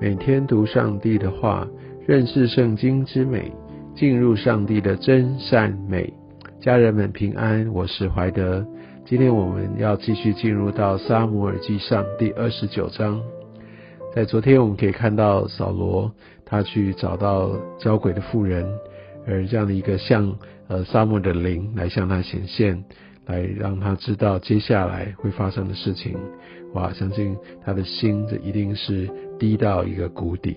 每天读上帝的话，认识圣经之美，进入上帝的真善美。家人们平安，我是怀德。今天我们要继续进入到撒母耳记上第二十九章。在昨天我们可以看到扫罗他去找到交鬼的妇人，而这样的一个像呃撒母的灵来向他显现。来让他知道接下来会发生的事情，哇！相信他的心这一定是低到一个谷底。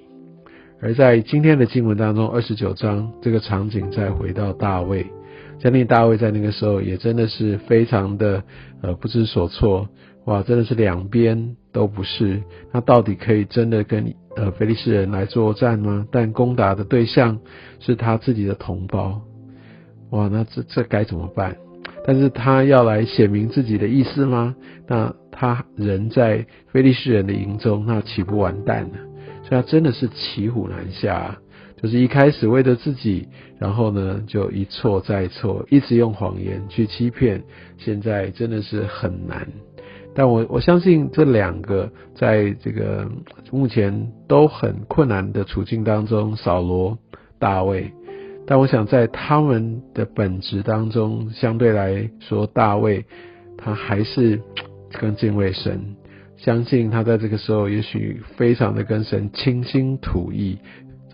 而在今天的经文当中，二十九章这个场景再回到大卫，相信大卫在那个时候也真的是非常的呃不知所措，哇！真的是两边都不是，他到底可以真的跟呃菲利士人来作战吗？但攻打的对象是他自己的同胞，哇！那这这该怎么办？但是他要来显明自己的意思吗？那他人在非利士人的营中，那岂不完蛋了？所以他真的是骑虎难下，就是一开始为了自己，然后呢就一错再错，一直用谎言去欺骗，现在真的是很难。但我我相信这两个在这个目前都很困难的处境当中，扫罗、大卫。但我想，在他们的本质当中，相对来说，大卫他还是更敬畏神，相信他在这个时候，也许非常的跟神倾心吐意，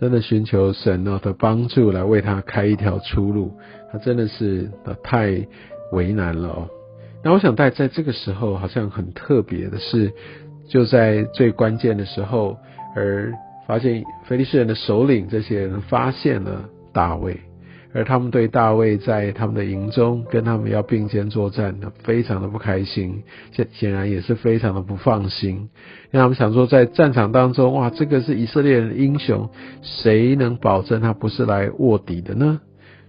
真的寻求神哦的帮助来为他开一条出路。他真的是太为难了哦。那我想，在在这个时候，好像很特别的是，就在最关键的时候，而发现菲利士人的首领这些人发现了。大卫，而他们对大卫在他们的营中跟他们要并肩作战，非常的不开心，显显然也是非常的不放心。让他们想说，在战场当中，哇，这个是以色列人的英雄，谁能保证他不是来卧底的呢？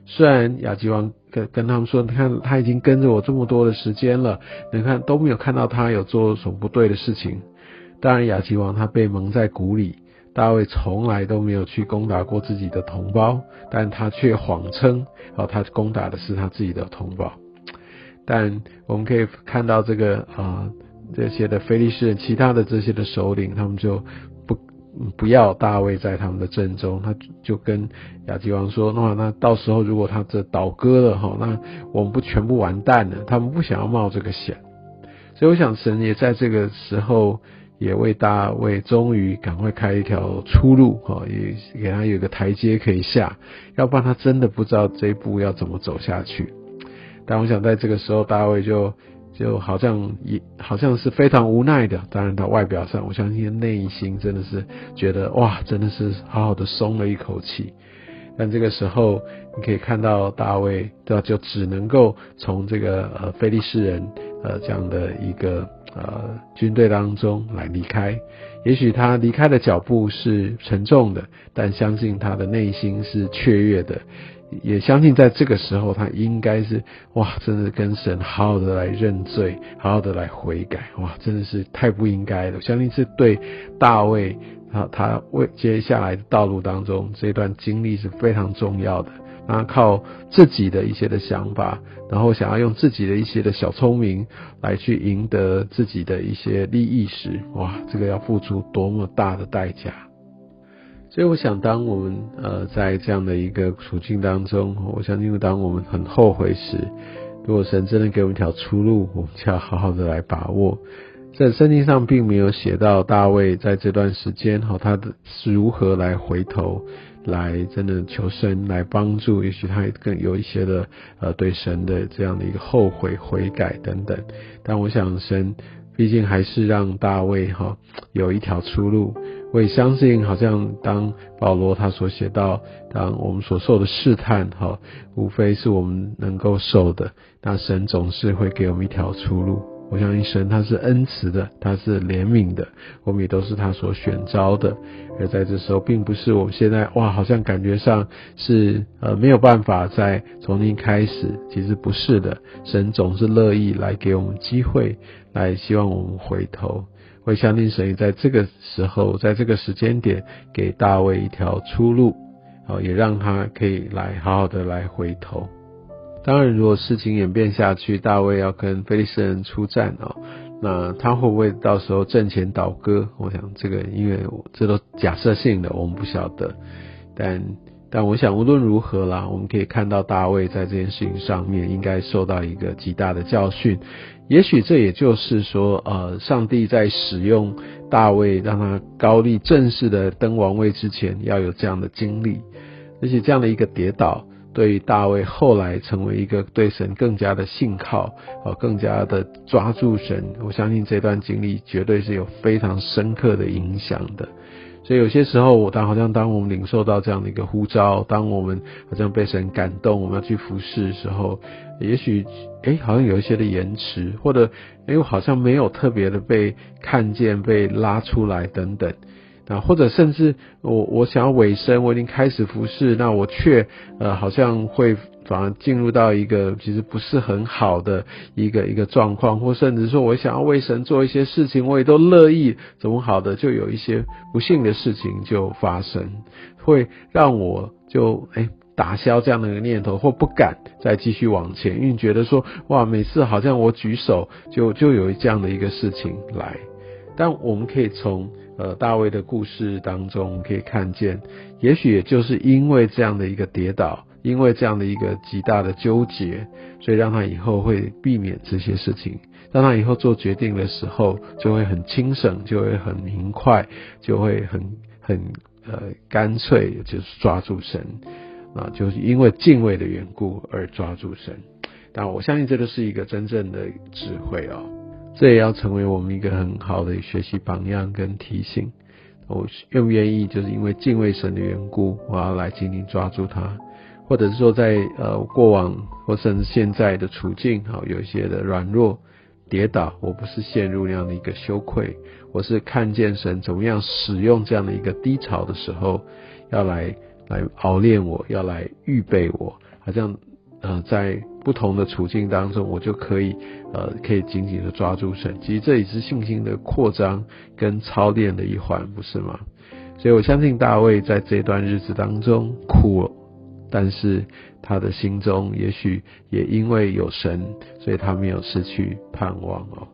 虽然亚基王跟跟他们说，你看他已经跟着我这么多的时间了，你看都没有看到他有做什么不对的事情。当然，亚基王他被蒙在鼓里。大卫从来都没有去攻打过自己的同胞，但他却谎称，哦，他攻打的是他自己的同胞。但我们可以看到这个啊，这些的菲利士人，其他的这些的首领，他们就不不要大卫在他们的阵中，他就跟亚基王说，那那到时候如果他这倒戈了哈，那我们不全部完蛋了？他们不想要冒这个险，所以我想神也在这个时候。也为大卫终于赶快开一条出路，哈，也给他有个台阶可以下，要不然他真的不知道这一步要怎么走下去。但我想在这个时候，大卫就就好像也好像是非常无奈的。当然，他外表上，我相信内心真的是觉得哇，真的是好好的松了一口气。但这个时候，你可以看到大卫，对吧？就只能够从这个呃非利士人呃这样的一个。呃，军队当中来离开，也许他离开的脚步是沉重的，但相信他的内心是雀跃的，也相信在这个时候他应该是哇，真的跟神好好的来认罪，好好的来悔改，哇，真的是太不应该了。相信是对大卫啊，他为接下来的道路当中这段经历是非常重要的。那靠自己的一些的想法，然后想要用自己的一些的小聪明来去赢得自己的一些利益时，哇，这个要付出多么大的代价！所以我想，当我们呃在这样的一个处境当中，我相信当我们很后悔时，如果神真的给我们一条出路，我们就要好好的来把握。在圣经上并没有写到大卫在这段时间哈，他的是如何来回头。来，真的求神来帮助，也许他更有一些的呃对神的这样的一个后悔悔改等等。但我想神毕竟还是让大卫哈有一条出路。我也相信，好像当保罗他所写到，当我们所受的试探哈，无非是我们能够受的，那神总是会给我们一条出路。我相信神他是恩慈的，他是怜悯的，我们也都是他所选召的。而在这时候，并不是我们现在哇，好像感觉上是呃没有办法再重新开始。其实不是的，神总是乐意来给我们机会，来希望我们回头。会相信神在这个时候，在这个时间点，给大卫一条出路，好，也让他可以来好好的来回头。当然，如果事情演变下去，大卫要跟菲利斯人出战哦，那他会不会到时候阵前倒戈？我想这个，因为这都假设性的，我们不晓得。但但我想无论如何啦，我们可以看到大卫在这件事情上面应该受到一个极大的教训。也许这也就是说，呃，上帝在使用大卫让他高立正式的登王位之前，要有这样的经历，而且这样的一个跌倒。对大卫后来成为一个对神更加的信靠，哦，更加的抓住神，我相信这段经历绝对是有非常深刻的影响的。所以有些时候，我当好像当我们领受到这样的一个呼召，当我们好像被神感动，我们要去服侍的时候，也许哎，好像有一些的延迟，或者哎，好像没有特别的被看见、被拉出来等等。啊，或者甚至我我想要尾声，我已经开始服侍，那我却呃好像会反而进入到一个其实不是很好的一个一个状况，或甚至说我想要为神做一些事情，我也都乐意，怎么好的就有一些不幸的事情就发生，会让我就哎打消这样的一个念头，或不敢再继续往前，因为觉得说哇每次好像我举手就就有这样的一个事情来，但我们可以从。呃，大卫的故事当中可以看见，也许也就是因为这样的一个跌倒，因为这样的一个极大的纠结，所以让他以后会避免这些事情，让他以后做决定的时候就会很轻省，就会很明快，就会很很呃干脆，就是抓住神啊，就是因为敬畏的缘故而抓住神。但我相信这个是一个真正的智慧哦。这也要成为我们一个很好的学习榜样跟提醒。我愿不愿意，就是因为敬畏神的缘故，我要来紧紧抓住它，或者是说，在呃过往或甚至现在的处境，好有一些的软弱、跌倒，我不是陷入那样的一个羞愧，我是看见神怎么样使用这样的一个低潮的时候，要来来熬练我，要来预备我，好像呃在。不同的处境当中，我就可以，呃，可以紧紧的抓住神。其实这也是信心的扩张跟操练的一环，不是吗？所以我相信大卫在这段日子当中苦，但是他的心中也许也因为有神，所以他没有失去盼望哦。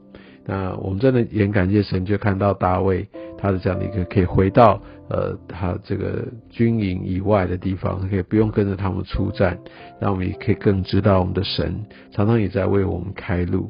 那我们真的也感谢神，就看到大卫他的这样的一个可以回到。呃，他这个军营以外的地方，可以不用跟着他们出战，让我们也可以更知道我们的神常常也在为我们开路。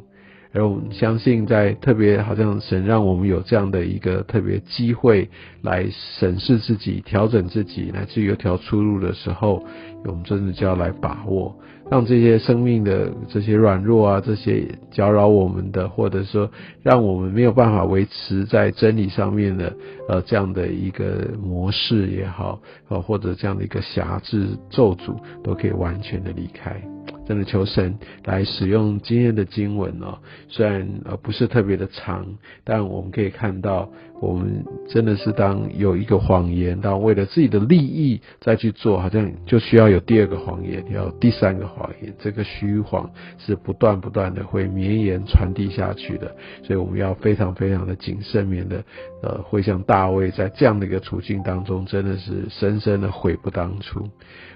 而我们相信，在特别好像神让我们有这样的一个特别机会来审视自己、调整自己，乃至于有条出路的时候，我们真的就要来把握。让这些生命的这些软弱啊，这些搅扰我们的，或者说让我们没有办法维持在真理上面的，呃，这样的一个模式也好，呃，或者这样的一个辖制咒诅，都可以完全的离开。真的求神来使用今天的经文哦，虽然呃不是特别的长，但我们可以看到，我们真的是当有一个谎言，当为了自己的利益再去做，好像就需要有第二个谎言，要第三个谎言，这个虚谎是不断不断的会绵延传递下去的，所以我们要非常非常的谨慎，免得呃会像大卫在这样的一个处境当中，真的是深深的悔不当初。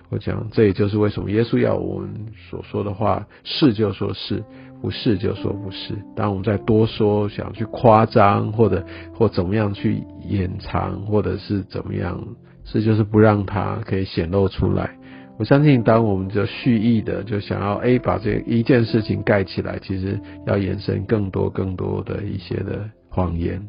我讲，这也就是为什么耶稣要我们所说的话是就说是，不是就说不是。当我们在多说，想去夸张，或者或怎么样去掩藏，或者是怎么样，是就是不让它可以显露出来。我相信，当我们就蓄意的就想要诶把这一件事情盖起来，其实要延伸更多更多的一些的谎言。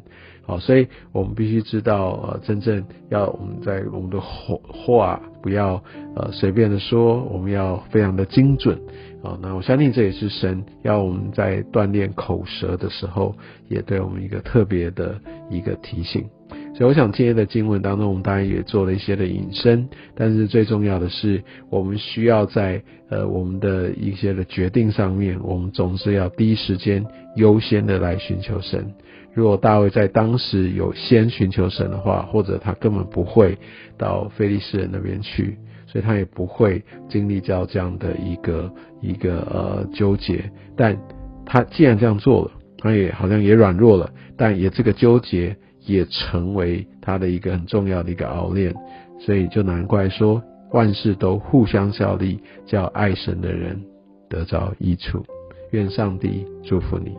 好，所以我们必须知道，呃，真正要我们在我们的话不要呃随便的说，我们要非常的精准。啊，那我相信这也是神要我们在锻炼口舌的时候，也对我们一个特别的一个提醒。所以我想今天的经文当中，我们当然也做了一些的引申，但是最重要的是，我们需要在呃我们的一些的决定上面，我们总是要第一时间优先的来寻求神。如果大卫在当时有先寻求神的话，或者他根本不会到非利士人那边去，所以他也不会经历到这样的一个一个呃纠结。但他既然这样做了，他也好像也软弱了，但也这个纠结也成为他的一个很重要的一个熬练，所以就难怪说万事都互相效力，叫爱神的人得着益处。愿上帝祝福你。